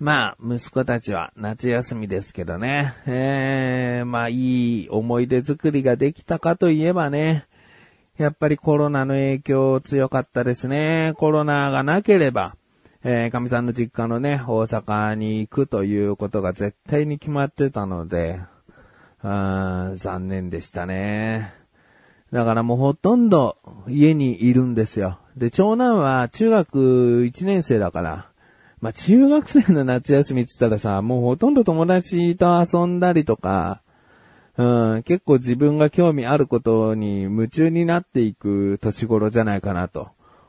まあ、息子たちは夏休みですけどね。えー、まあ、いい思い出作りができたかといえばね、やっぱりコロナの影響強かったですね。コロナがなければ、えー、神さんの実家のね、大阪に行くということが絶対に決まってたので、あ残念でしたね。だからもうほとんど家にいるんですよ。で、長男は中学1年生だから、まあ、中学生の夏休みって言ったらさ、もうほとんど友達と遊んだりとか、うん、結構自分が興味あることに夢中になっていく年頃じゃないかなと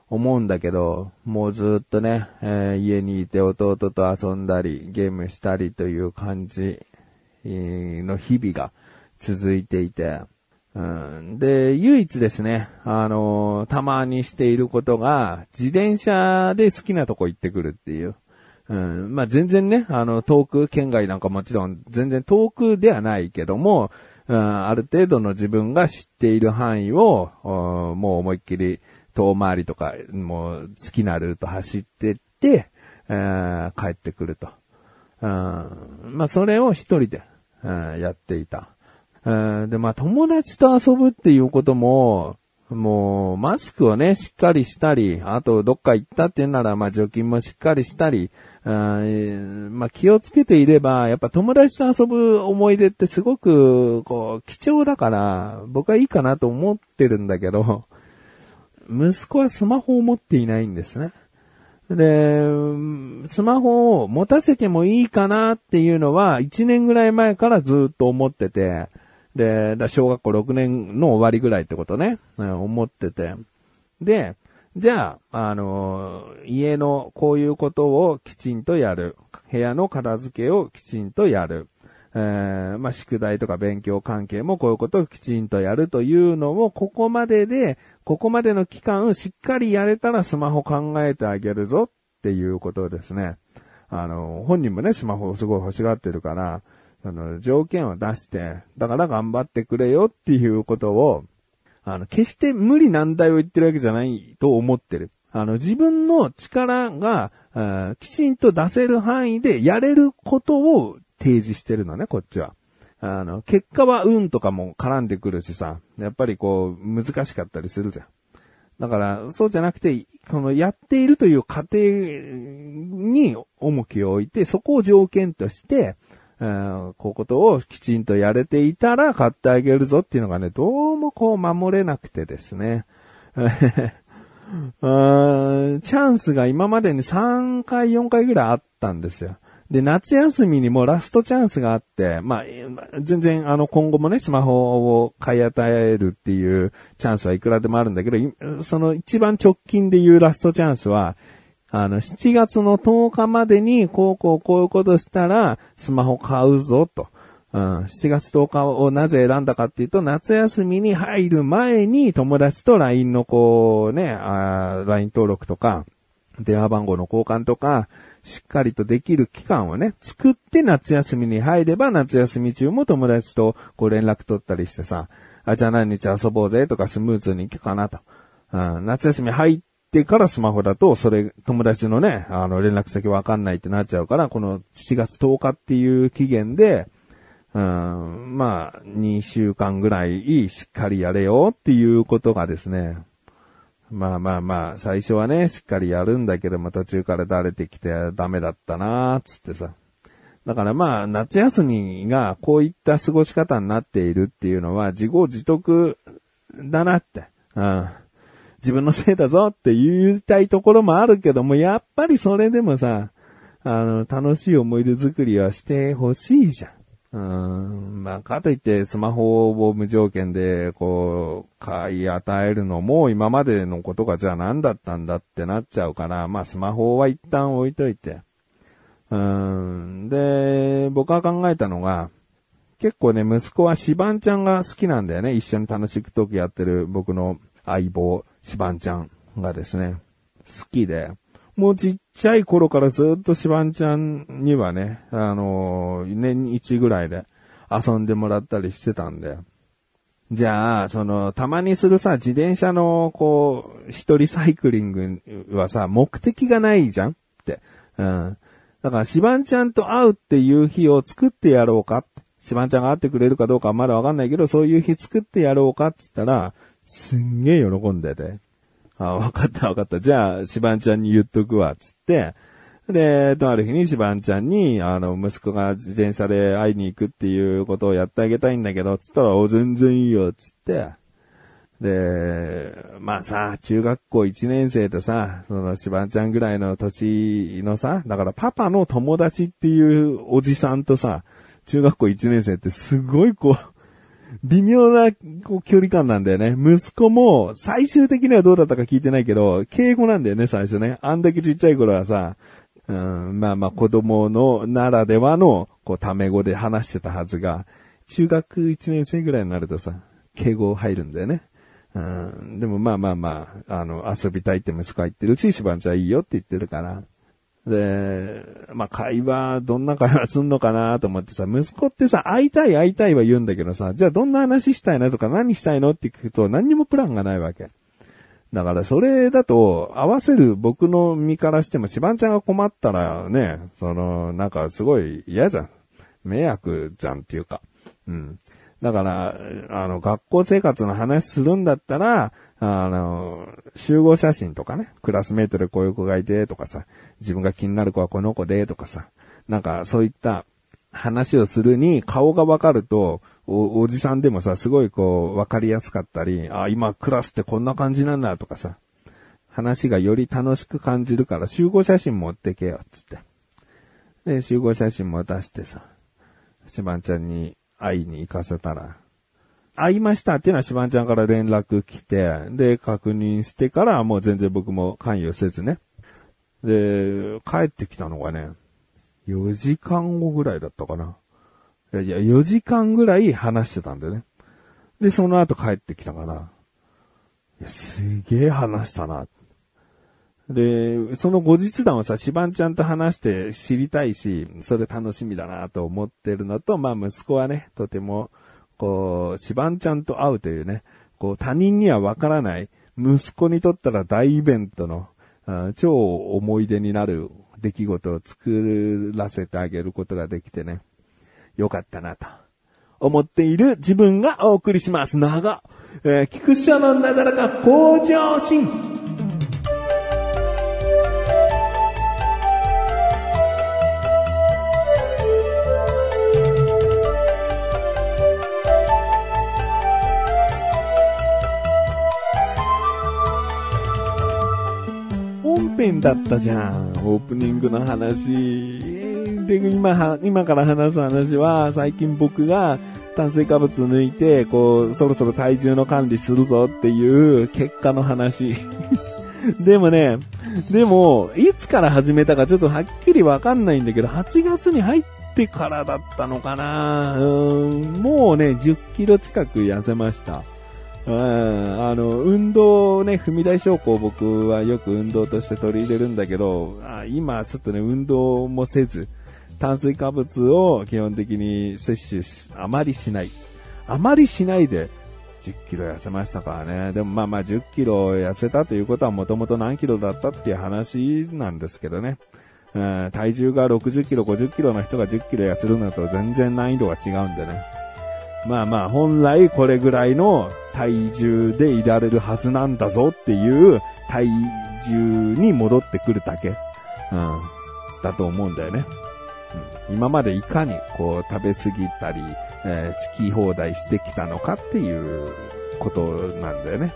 思うんだけど、もうずっとね、えー、家にいて弟と遊んだり、ゲームしたりという感じの日々が続いていて、で、唯一ですね、あのー、たまにしていることが、自転車で好きなとこ行ってくるっていう。うん、まあ、全然ね、あの、遠く、県外なんかもちろん全然遠くではないけども、うん、ある程度の自分が知っている範囲を、もう思いっきり遠回りとか、もう好きなルート走ってって、帰ってくると。うん、まあ、それを一人で、うん、やっていた。で、まあ、友達と遊ぶっていうことも、もう、マスクをね、しっかりしたり、あと、どっか行ったっていうなら、まあ、除菌もしっかりしたり、あまあ、気をつけていれば、やっぱ友達と遊ぶ思い出ってすごく、こう、貴重だから、僕はいいかなと思ってるんだけど、息子はスマホを持っていないんですね。で、スマホを持たせてもいいかなっていうのは、1年ぐらい前からずっと思ってて、で、だ小学校6年の終わりぐらいってことね、うん思ってて。で、じゃあ、あのー、家のこういうことをきちんとやる。部屋の片付けをきちんとやる。えー、まあ、宿題とか勉強関係もこういうことをきちんとやるというのを、ここまでで、ここまでの期間しっかりやれたらスマホ考えてあげるぞっていうことですね。あの、本人もね、スマホをすごい欲しがってるから、あの、条件を出して、だから頑張ってくれよっていうことを、あの、決して無理難題を言ってるわけじゃないと思ってる。あの、自分の力が、きちんと出せる範囲でやれることを提示してるのね、こっちは。あの、結果は運とかも絡んでくるしさ、やっぱりこう、難しかったりするじゃん。だから、そうじゃなくて、このやっているという過程に重きを置いて、そこを条件として、こういうことをきちんとやれていたら買ってあげるぞっていうのがね、どうもこう守れなくてですね。チャンスが今までに3回、4回ぐらいあったんですよ。で、夏休みにもラストチャンスがあって、まあ、全然あの今後もね、スマホを買い与えるっていうチャンスはいくらでもあるんだけど、その一番直近で言うラストチャンスは、あの、7月の10日までに、こうこうこういうことしたら、スマホ買うぞ、と。うん、7月10日をなぜ選んだかっていうと、夏休みに入る前に友達と LINE のこうね、LINE 登録とか、電話番号の交換とか、しっかりとできる期間をね、作って夏休みに入れば、夏休み中も友達とこう連絡取ったりしてさ、あ、じゃあ何日遊ぼうぜとかスムーズに行くかなと。うん、夏休み入っってからスマホだと、それ、友達のね、あの、連絡先わかんないってなっちゃうから、この7月10日っていう期限で、うん、まあ、2週間ぐらいしっかりやれよっていうことがですね、まあまあまあ、最初はね、しっかりやるんだけども途中からだれてきてダメだったなーつってさ。だからまあ、夏休みがこういった過ごし方になっているっていうのは自業自得だなって。うん。自分のせいだぞって言いたいところもあるけども、やっぱりそれでもさ、あの、楽しい思い出作りはしてほしいじゃん。うん、まあ、かといってスマホを無条件で、こう、買い与えるのも今までのことがじゃあ何だったんだってなっちゃうから、まあ、スマホは一旦置いといて。うん、で、僕は考えたのが、結構ね、息子はシバンちゃんが好きなんだよね。一緒に楽しくトークやってる僕の相棒。シバンちゃんがですね、好きで、もうちっちゃい頃からずっとシバンちゃんにはね、あのー、年一ぐらいで遊んでもらったりしてたんで、じゃあ、その、たまにするさ、自転車の、こう、一人サイクリングはさ、目的がないじゃんって。うん。だから、シバンちゃんと会うっていう日を作ってやろうか。シバンちゃんが会ってくれるかどうかはまだわかんないけど、そういう日作ってやろうかっつったら、すんげえ喜んでて。あ、わかったわかった。じゃあ、シバンちゃんに言っとくわ、つって。で、とある日にシバンちゃんに、あの、息子が自転車で会いに行くっていうことをやってあげたいんだけど、つったら、お、全然いいよ、つって。で、まあさ、中学校1年生とさ、その、しばんちゃんぐらいの年のさ、だからパパの友達っていうおじさんとさ、中学校1年生ってすごいこう、微妙なこう距離感なんだよね。息子も最終的にはどうだったか聞いてないけど、敬語なんだよね、最初ね。あんだけちっちゃい頃はさ、うん、まあまあ子供のならではの、こう、タメ語で話してたはずが、中学1年生ぐらいになるとさ、敬語入るんだよね。うん、でもまあまあまあ、あの、遊びたいって息子は言ってるし、しばんちゃんいいよって言ってるから。で、まあ会話、どんな会話すんのかなと思ってさ、息子ってさ、会いたい会いたいは言うんだけどさ、じゃあどんな話したいのとか何したいのって聞くと何にもプランがないわけ。だからそれだと合わせる僕の身からしてもしばんちゃんが困ったらね、その、なんかすごい嫌じゃん。迷惑じゃんっていうか。うん。だから、あの、学校生活の話するんだったら、あの、集合写真とかね、クラスメートでこういう子がいてとかさ、自分が気になる子はこの子でとかさ、なんかそういった話をするに顔がわかると、お、おじさんでもさ、すごいこう、わかりやすかったり、あ、今クラスってこんな感じなんだとかさ、話がより楽しく感じるから集合写真持ってけよ、つって。で、集合写真も出してさ、しばんちゃんに会いに行かせたら、会いましたっていうのはしばんちゃんから連絡来て、で、確認してからもう全然僕も関与せずね。で、帰ってきたのがね、4時間後ぐらいだったかな。いや、4時間ぐらい話してたんだよね。で、その後帰ってきたから、すげえ話したな。で、その後日談はさ、しばんちゃんと話して知りたいし、それ楽しみだなと思ってるのと、まあ息子はね、とても、こう、しばんちゃんと会うというね、こう他人にはわからない、息子にとったら大イベントの、超思い出になる出来事を作らせてあげることができてね、よかったなと、思っている自分がお送りします。長、えー、菊池のなだらか向上心。だったじゃん。オープニングの話。で、今、今から話す話は、最近僕が炭水化物抜いて、こう、そろそろ体重の管理するぞっていう結果の話。でもね、でも、いつから始めたかちょっとはっきりわかんないんだけど、8月に入ってからだったのかなうん、もうね、10キロ近く痩せました。うん、あの、運動ね、踏み台昇降僕はよく運動として取り入れるんだけど、あ今ちょっとね、運動もせず、炭水化物を基本的に摂取し、あまりしない。あまりしないで、10キロ痩せましたからね。でもまあまあ10キロ痩せたということはもともと何キロだったっていう話なんですけどね。うん、体重が60キロ、50キロの人が10キロ痩せるのと全然難易度が違うんでね。まあまあ、本来これぐらいの体重でいられるはずなんだぞっていう体重に戻ってくるだけ、うん、だと思うんだよね。うん、今までいかにこう食べ過ぎたり、えー、好き放題してきたのかっていうことなんだよね。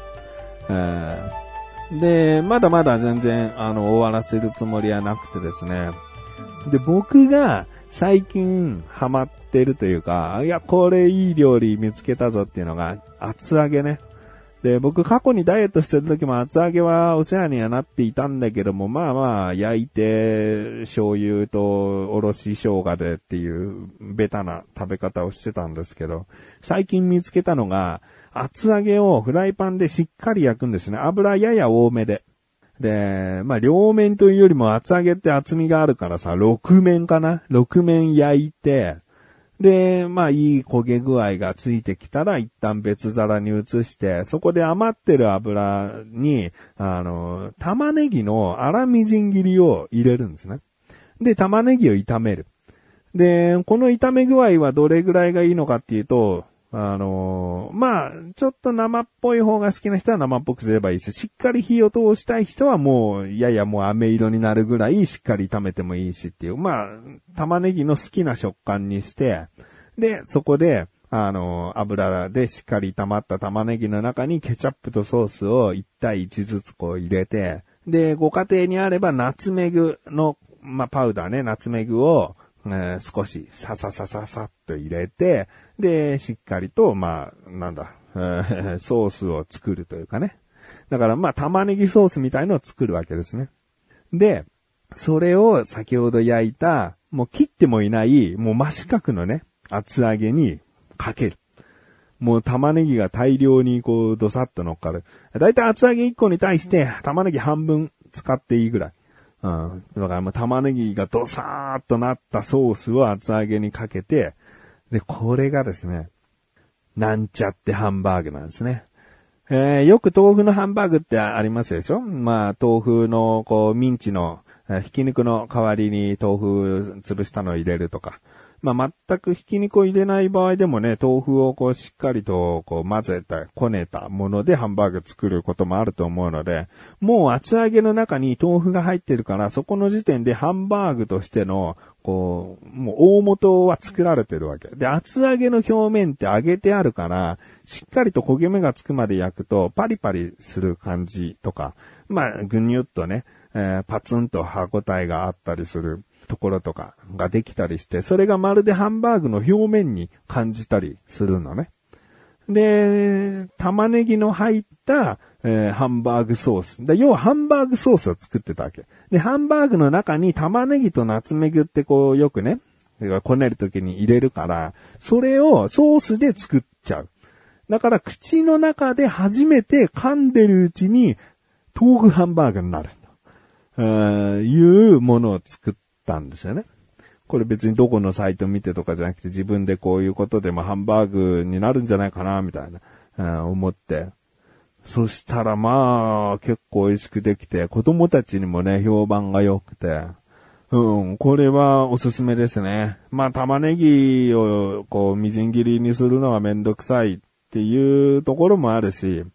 で、まだまだ全然、あの、終わらせるつもりはなくてですね。で、僕が最近ハマってるというか、いや、これいい料理見つけたぞっていうのが、厚揚げね。で、僕過去にダイエットしてる時も厚揚げはお世話にはなっていたんだけども、まあまあ、焼いて、醤油とおろし生姜でっていうベタな食べ方をしてたんですけど、最近見つけたのが、厚揚げをフライパンでしっかり焼くんですね。油やや多めで。で、まあ、両面というよりも厚揚げって厚みがあるからさ、6面かな ?6 面焼いて、で、まあ、いい焦げ具合がついてきたら、一旦別皿に移して、そこで余ってる油に、あの、玉ねぎの粗みじん切りを入れるんですね。で、玉ねぎを炒める。で、この炒め具合はどれぐらいがいいのかっていうと、あのー、まあ、ちょっと生っぽい方が好きな人は生っぽくすればいいし、しっかり火を通したい人はもう、いややもう飴色になるぐらいしっかり炒めてもいいしっていう、まあ、玉ねぎの好きな食感にして、で、そこで、あのー、油でしっかり炒まった玉ねぎの中にケチャップとソースを1対1ずつこう入れて、で、ご家庭にあればナツメグの、まあ、パウダーね、ナツメグを、えー、少しさささささっと入れて、で、しっかりと、まあ、なんだ、えー、ソースを作るというかね。だからまあ玉ねぎソースみたいのを作るわけですね。で、それを先ほど焼いた、もう切ってもいない、もう真四角のね、厚揚げにかける。もう玉ねぎが大量にこう、どさっと乗っかる。だいたい厚揚げ1個に対して玉ねぎ半分使っていいぐらい。うん。だからもう玉ねぎがドサーっとなったソースを厚揚げにかけて、で、これがですね、なんちゃってハンバーグなんですね。えー、よく豆腐のハンバーグってありますでしょ？まあ、豆腐の、こう、ミンチの、ひき肉の代わりに豆腐潰したのを入れるとか。まあ、全くひき肉を入れない場合でもね、豆腐をこうしっかりとこう混ぜた、こねたものでハンバーグ作ることもあると思うので、もう厚揚げの中に豆腐が入ってるから、そこの時点でハンバーグとしての、こう、もう大元は作られてるわけ。で、厚揚げの表面って揚げてあるから、しっかりと焦げ目がつくまで焼くと、パリパリする感じとか、まあ、ぐにゅっとね、えー、パツンと歯応えがあったりする。ところとかができたりして、それがまるでハンバーグの表面に感じたりするのね。で、玉ねぎの入った、えー、ハンバーグソース。で、要はハンバーグソースを作ってたわけ。で、ハンバーグの中に玉ねぎとナツメグってこうよくね、こねるときに入れるから、それをソースで作っちゃう。だから口の中で初めて噛んでるうちに豆腐ハンバーグになるというものを作ったんですよね。これ別にどこのサイト見てとかじゃなくて自分でこういうことでもハンバーグになるんじゃないかな、みたいな、うん、思って。そしたらまあ、結構美味しくできて、子供たちにもね、評判が良くて、うん、これはおすすめですね。まあ、玉ねぎをこう、みじん切りにするのはめんどくさいっていうところもあるし、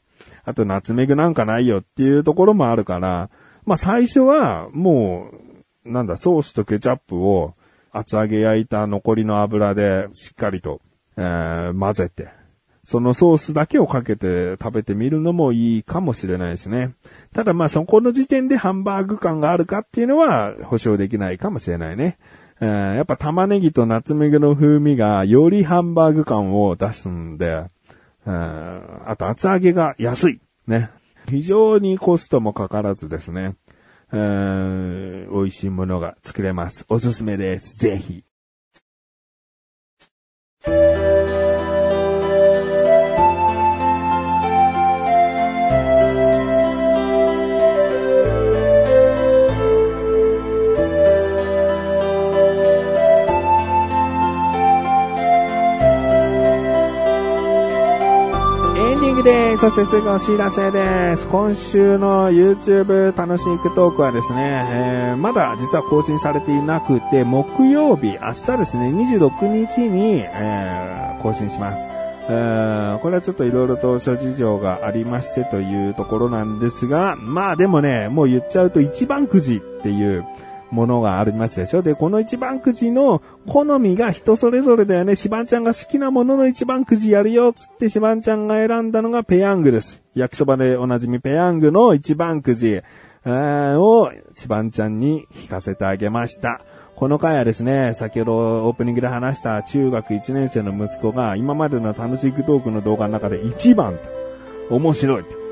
あと、ナツメグなんかないよっていうところもあるから、まあ、最初はもう、なんだ、ソースとケチャップを厚揚げ焼いた残りの油でしっかりと、えー、混ぜて、そのソースだけをかけて食べてみるのもいいかもしれないですね。ただまあそこの時点でハンバーグ感があるかっていうのは保証できないかもしれないね。えー、やっぱ玉ねぎとナツメグの風味がよりハンバーグ感を出すんで、えー、あと厚揚げが安い。ね。非常にコストもかからずですね。美味しいものが作れます。おすすめです。ぜひ。そしてすぐお知らせです。今週の YouTube 楽しいクトークはですね、えー、まだ実は更新されていなくて、木曜日、明日ですね、26日に、えー、更新します。え、これはちょっと色々と諸事情がありましてというところなんですが、まあでもね、もう言っちゃうと一番くじっていう、ものがありますでしょで、この一番くじの好みが人それぞれだよね。シバンちゃんが好きなものの一番くじやるよ、つってシバンちゃんが選んだのがペヤングです。焼きそばでおなじみペヤングの一番くじ、をシバンちゃんに引かせてあげました。この回はですね、先ほどオープニングで話した中学1年生の息子が今までの楽しいトークの動画の中で一番と面白いと。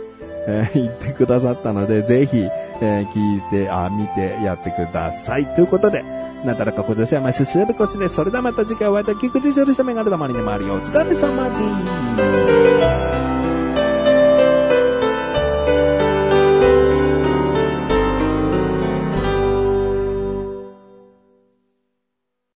えー、言ってくださったので、ぜひ、えー、聞いて、あ、見てやってください。ということで、なだらかご女性はましすべこしです。それではまた次回お会いいた菊池処理したメガネ玉にでもあるよ。お疲れ様です。